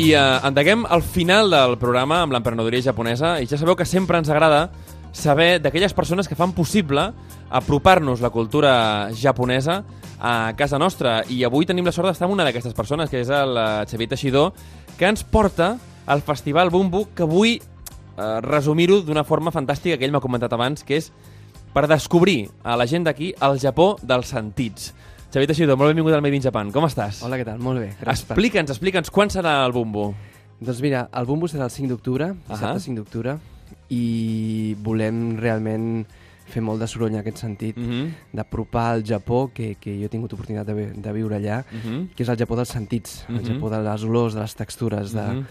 I eh, endeguem al final del programa amb l'emprenedoria japonesa i ja sabeu que sempre ens agrada saber d'aquelles persones que fan possible apropar-nos la cultura japonesa a casa nostra. I avui tenim la sort d'estar amb una d'aquestes persones, que és el eh, Xavier Teixidor, que ens porta al Festival Bumbu, que vull eh, resumir-ho d'una forma fantàstica que ell m'ha comentat abans, que és per descobrir a la gent d'aquí el Japó dels sentits. Xavier Teixidor, molt benvingut al Made in Japan. Com estàs? Hola, què tal? Molt bé. Explica'ns, explica'ns, quan serà el Bumbu? Doncs mira, el Bumbu serà el 5 d'octubre, dissabte Ahà. 5 d'octubre, i volem realment fer molt de soroll en aquest sentit, Mm -hmm. d'apropar al Japó, que, que jo he tingut oportunitat de, de viure allà, Mm -hmm. que és el Japó dels sentits, el Mhm. Japó de les olors, de les textures, de, Mhm.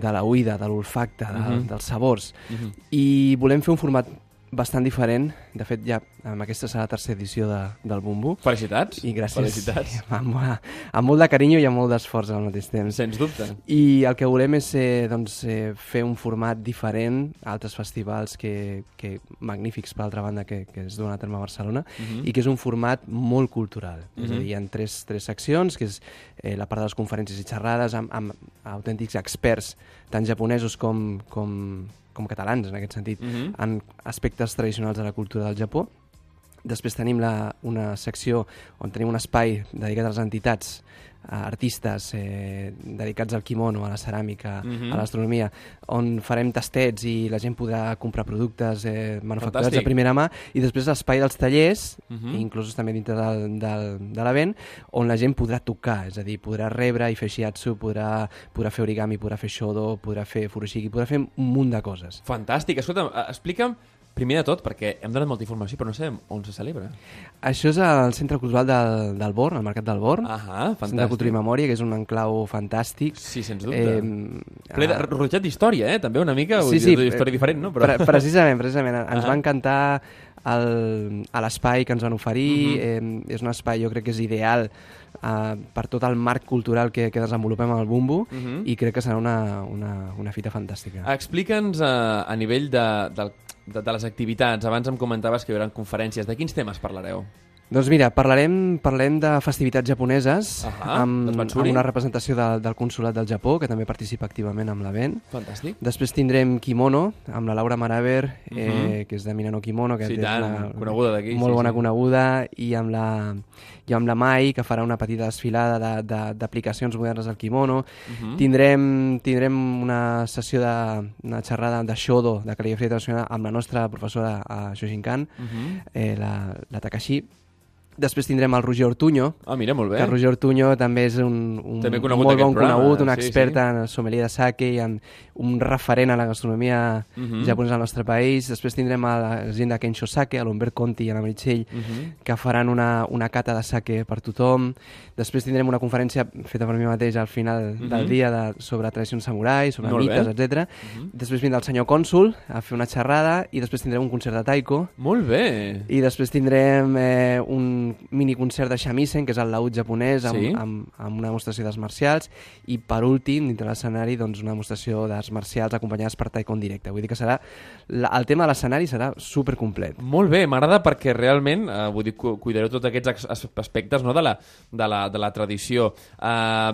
de la oïda, de l'olfacte, de, Mhm. dels sabors. Mm -hmm. I volem fer un format bastant diferent. De fet, ja amb aquesta serà la tercera edició de, del Bumbu. Felicitats. I gràcies. Felicitats. Amb, amb molt de carinyo i amb molt d'esforç al mateix temps. Sens dubte. I el que volem és eh, doncs, eh, fer un format diferent a altres festivals que, que magnífics, per altra banda, que, que es duen a terme a Barcelona, Mhm. i que és un format molt cultural. És a Mhm. dir, hi ha tres, tres seccions, que és eh, la part de les conferències i xerrades amb, amb autèntics experts, tant japonesos com, com, com catalans, en aquest sentit, Mhm. en aspectes tradicionals de la cultura del Japó. Després tenim la, una secció on tenim un espai dedicat a les entitats, a artistes eh, dedicats al kimono, a la ceràmica, Mhm. a l'astronomia, on farem tastets i la gent podrà comprar productes eh, manufacturats Fantàstic. de primera mà, i després l'espai dels tallers, Mhm. inclús també dintre del, del, de l'event, on la gent podrà tocar, és a dir, podrà rebre i fer shiatsu, podrà, podrà fer origami, podrà fer shodo, podrà fer furoshiki, podrà fer un munt de coses. Fantàstic. Escolta'm, eh, explica'm, primer de tot, perquè hem donat molta informació, però no sabem on se celebra. Això és al Centre Cultural del, del Born, al Mercat del Born. Centre fantàstic. Cultura i Memòria, que és un enclau fantàstic. Sí, sens dubte. Eh, Ple de, ah, rodejat d'història, eh? També una mica, sí, dir, sí, història diferent, no? Però... Pre precisament, precisament. Ens Ah. va encantar el, a l'espai que ens van oferir. Mhm. eh, és un espai, jo crec que és ideal eh, per tot el marc cultural que, que desenvolupem al Bumbu Mhm. i crec que serà una, una, una fita fantàstica. Explica'ns a, a nivell de, de, de, de les activitats. Abans em comentaves que hi haurà conferències. De quins temes parlareu? Doncs mira, parlarem, parlarem de festivitats japoneses Ahà, amb, dels amb una representació de, del Consolat del Japó, que també participa activament amb l'event. Fantàstic. Després tindrem Kimono, amb la Laura Maraver, eh, Mhm. que és de Minano Kimono, que Sí, és tant, una coneguda d'aquí, molt sí, bona sí. coneguda, i amb la, i amb la Mai, que farà una petita desfilada de- de- d'aplicacions modernes al kimono. Mhm. Tindrem, tindrem una sessió de una xerrada de Shodo, de cal·ligrafia tradicional, amb la nostra professora a Shoshinkan, Mhm. eh, la, la Takashi. Després tindrem el Roger Ortuño, Ah, mira, molt bé. que Roger Ortuño també és un, un, També molt bon programa, conegut, un sí, expert sí. en el sommelier de sake i en un referent a la gastronomia Mhm. japonesa al nostre país. Després tindrem a la gent de Kensho Sake, a l'Humbert Conti i a la Meritxell, Mhm. que faran una, una cata de sake per tothom. Després tindrem una conferència feta per mi mateix al final Mhm. del dia de, sobre tradicions samurai, sobre Molt mites, etc. Mhm. Després vindrà el senyor cònsul a fer una xerrada i després tindrem un concert de taiko Molt bé. i després tindrem eh, un mini concert de shamisen, que és el laúd japonès, amb, Sí. amb, amb una demostració d'arts marcials, i per últim, dintre de l'escenari, doncs, una demostració d'arts marcials acompanyades per en directe. Vull dir que serà la, el tema de l'escenari serà super complet. Molt bé, m'agrada perquè realment, eh, vull dir, cu- cuidareu tots aquests aspectes no, de, la, de, la, de la tradició. Eh,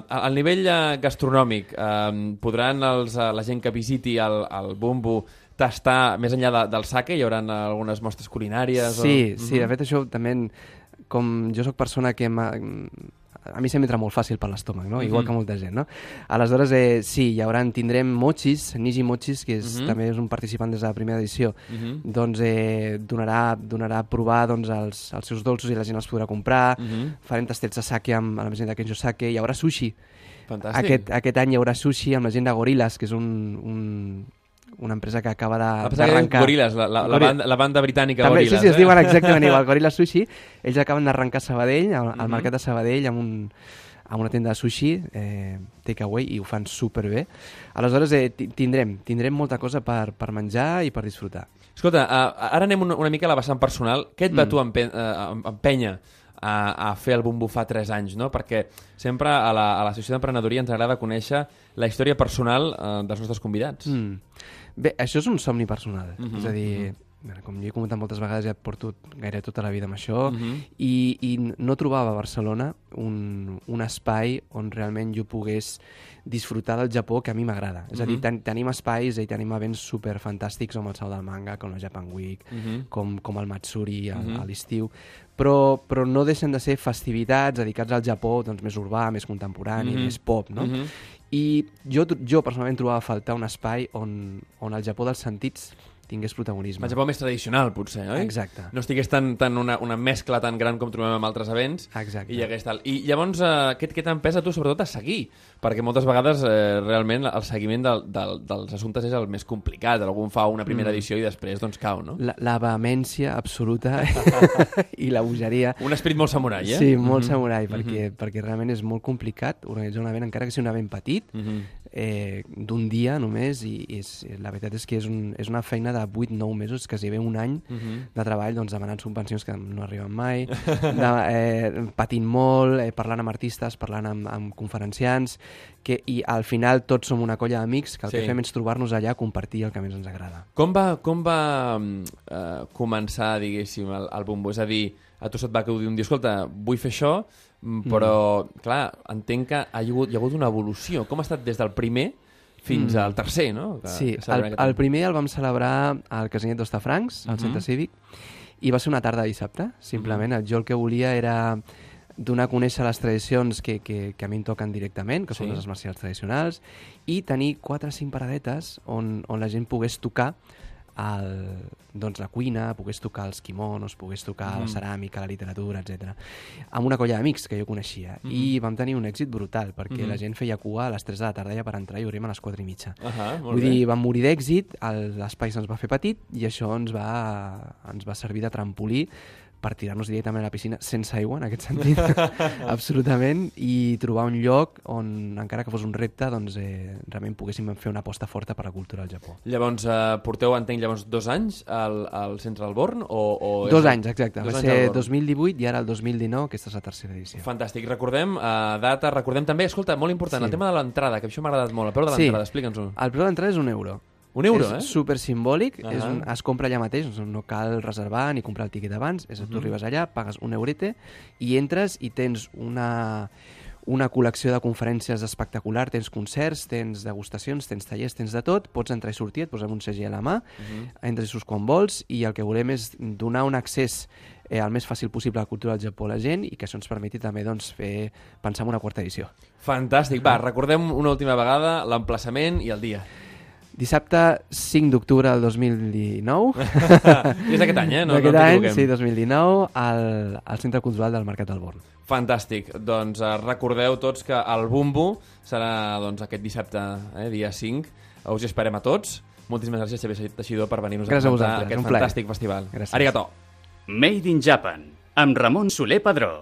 al nivell eh, gastronòmic, eh, podran els, eh, la gent que visiti el, el Bumbu tastar, més enllà de, del sake, hi haurà algunes mostres culinàries? Sí, o... sí, de fet això també, com jo sóc persona que a mi se'm entra molt fàcil per l'estómac, no? igual Mhm. que molta gent. No? Aleshores, eh, sí, hi haurà, tindrem mochis, Niji Mochis, que és, Mhm. també és un participant des de la primera edició, Mhm. doncs eh, donarà, donarà a provar doncs, els, els seus dolços i la gent els podrà comprar. Mhm. Farem tastets de sake amb, amb la gent de Kenjo Sake. Hi haurà sushi. Fantàstic. Aquest, aquest any hi haurà sushi amb la gent de Gorillaz, que és un, un, una empresa que acaba d'arrencar... Gorillaz, la, la, la, Goril- banda, la banda britànica també, Gorillaz. sí, sí, es eh? diuen exactament igual, Gorilla Sushi. Ells acaben d'arrencar Sabadell, al, al Mhm. mercat de Sabadell, amb, un, amb una tenda de sushi, eh, takeaway, i ho fan superbé. Aleshores, eh, ti- tindrem, tindrem molta cosa per, per menjar i per disfrutar. Escolta, uh, ara anem una, una mica a la vessant personal. Què et va Mm. tu empen uh, empènyer a, a fer el Bumbu fa 3 anys, no? Perquè sempre a la, a la secció d'emprenedoria ens agrada conèixer la història personal uh, dels nostres convidats. Mm. Bé, això és un somni personal. Mhm, És a dir, Bé, Com jo he comentat moltes vegades, ja porto gairebé tota la vida amb això, Mhm. i, i no trobava a Barcelona un, un espai on realment jo pogués disfrutar del Japó que a mi m'agrada. És a dir, Mhm. ten, tenim espais i tenim events super fantàstics com el Sau del Manga, com la Japan Week, Mhm. com, com el Matsuri a, Mhm. a l'estiu, però, però no deixen de ser festivitats dedicats al Japó doncs, més urbà, més contemporani, Mhm. més pop, no? Mhm. I jo, jo personalment trobava a faltar un espai on, on el Japó dels sentits tingués protagonisme. El Japó més tradicional, potser, oi? Exacte. No estigués tan, tan una, una mescla tan gran com trobem en altres events. Exacte. I hagués tal. I llavors, eh, què, què t'empesa tu, sobretot, a seguir? Perquè moltes vegades, eh, realment, el seguiment del, del, dels assumptes és el més complicat. Algú en fa una primera Mm. edició i després, doncs, cau, no? La, la vehemència absoluta i la bogeria. Un esperit molt samurai, eh? Sí, molt Mhm. samurai, perquè, perquè realment és molt complicat organitzar un event, encara que sigui un event petit, Mhm. eh, d'un dia només, i, i és, la veritat és que és, un, és una feina de 8-9 mesos, que si ve un any Mhm. de treball doncs, demanant subvencions que no arriben mai, de, eh, patint molt, eh, parlant amb artistes, parlant amb, amb conferenciants, que, i al final tots som una colla d'amics que el Sí. que fem és trobar-nos allà, compartir el que més ens agrada. Com va, com va mm, eh, començar, diguéssim, el, el bombo? És a dir, a tu se't va dir un dia, escolta, vull fer això, mm, però, clar, entenc que ha hagut, hi ha hagut una evolució. Com ha estat des del primer fins Mm. al tercer, no? Que, Sí, que el, el primer el vam celebrar al Casinet d'Ostafrancs, al Mhm. Centre Cívic, i va ser una tarda de dissabte, simplement. Mhm. Jo el que volia era donar a conèixer les tradicions que, que, que a mi em toquen directament, que Sí. són les marcials tradicionals, i tenir quatre o cinc paradetes on, on la gent pogués tocar el, doncs la cuina, pogués tocar els quimonos, pogués tocar Mhm. la ceràmica, la literatura, etc. Amb una colla d'amics que jo coneixia. Mhm. I vam tenir un èxit brutal, perquè Mhm. la gent feia cua a les 3 de la tarda ja per entrar i obrim a les 4 i mitja. Ahà, molt Vull bé. dir, vam morir d'èxit, l'espai se'ns va fer petit i això ens va, ens va servir de trampolí per tirar-nos directament a la piscina sense aigua, en aquest sentit, absolutament, i trobar un lloc on, encara que fos un repte, doncs, eh, realment poguéssim fer una aposta forta per la cultura al Japó. Llavors, eh, porteu, entenc, llavors dos anys al, al Central Born? O, o és Dos anys, exacte. dos va anys ser Born. 2018 i ara el 2019, aquesta és la tercera edició. Fantàstic. Recordem, uh, data, recordem també, escolta, molt important, Sí. el tema de l'entrada, que això m'ha agradat molt, el preu de Sí. l'entrada, explica'ns-ho. El preu d'entrada és un euro. Un euro, és eh? super simbòlic, Ahà. és un, es compra allà mateix, doncs no cal reservar ni comprar el tiquet abans, és a dir, tu arribes allà, pagues un eurete i entres i tens una, una col·lecció de conferències espectacular, tens concerts, tens degustacions, tens tallers, tens de tot, pots entrar i sortir, et posem un segell a la mà, Mhm. entres i surts quan vols i el que volem és donar un accés eh, el més fàcil possible a la cultura del Japó a la gent i que això ens permeti també doncs, fer, pensar en una quarta edició. Fantàstic. Va, recordem una última vegada l'emplaçament i el dia. Dissabte 5 d'octubre del 2019 és d'aquest any, eh? No, D'aquest no any, sí, 2019, al, al Centre Cultural del Mercat del Born. Fantàstic. Doncs eh, recordeu tots que el Bumbo serà doncs, aquest dissabte, eh, dia 5. Us hi esperem a tots. Moltíssimes gràcies, Xavier Teixidor, per venir-nos a presentar aquest fantàstic festival. Gràcies. Arigato. Made in Japan, amb Ramon Soler Padró.